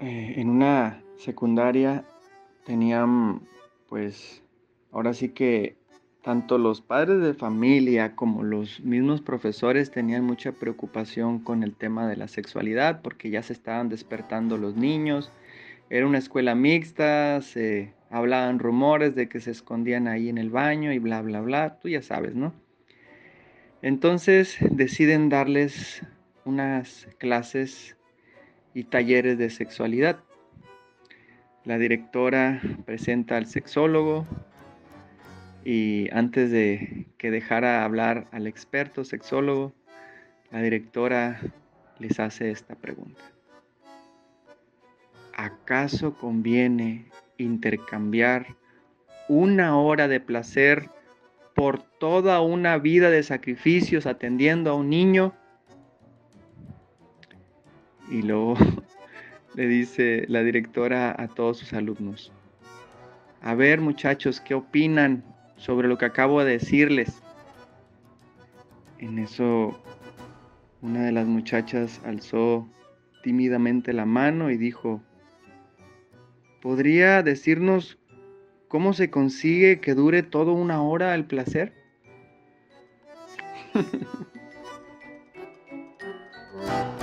eh, en una secundaria tenían, pues, ahora sí que tanto los padres de familia como los mismos profesores tenían mucha preocupación con el tema de la sexualidad porque ya se estaban despertando los niños. Era una escuela mixta, se hablaban rumores de que se escondían ahí en el baño y bla, bla, bla. Tú ya sabes, ¿no? Entonces deciden darles unas clases y talleres de sexualidad. La directora presenta al sexólogo, y antes de que dejara hablar al experto sexólogo, la directora les hace esta pregunta. ¿Acaso conviene intercambiar una hora de placer por toda una vida de sacrificios atendiendo a un niño? Y luego le dice la directora a todos sus alumnos, a ver muchachos, ¿qué opinan sobre lo que acabo de decirles. En eso una de las muchachas alzó tímidamente la mano y dijo, ¿podría decirnos cómo se consigue que dure todo una hora el placer?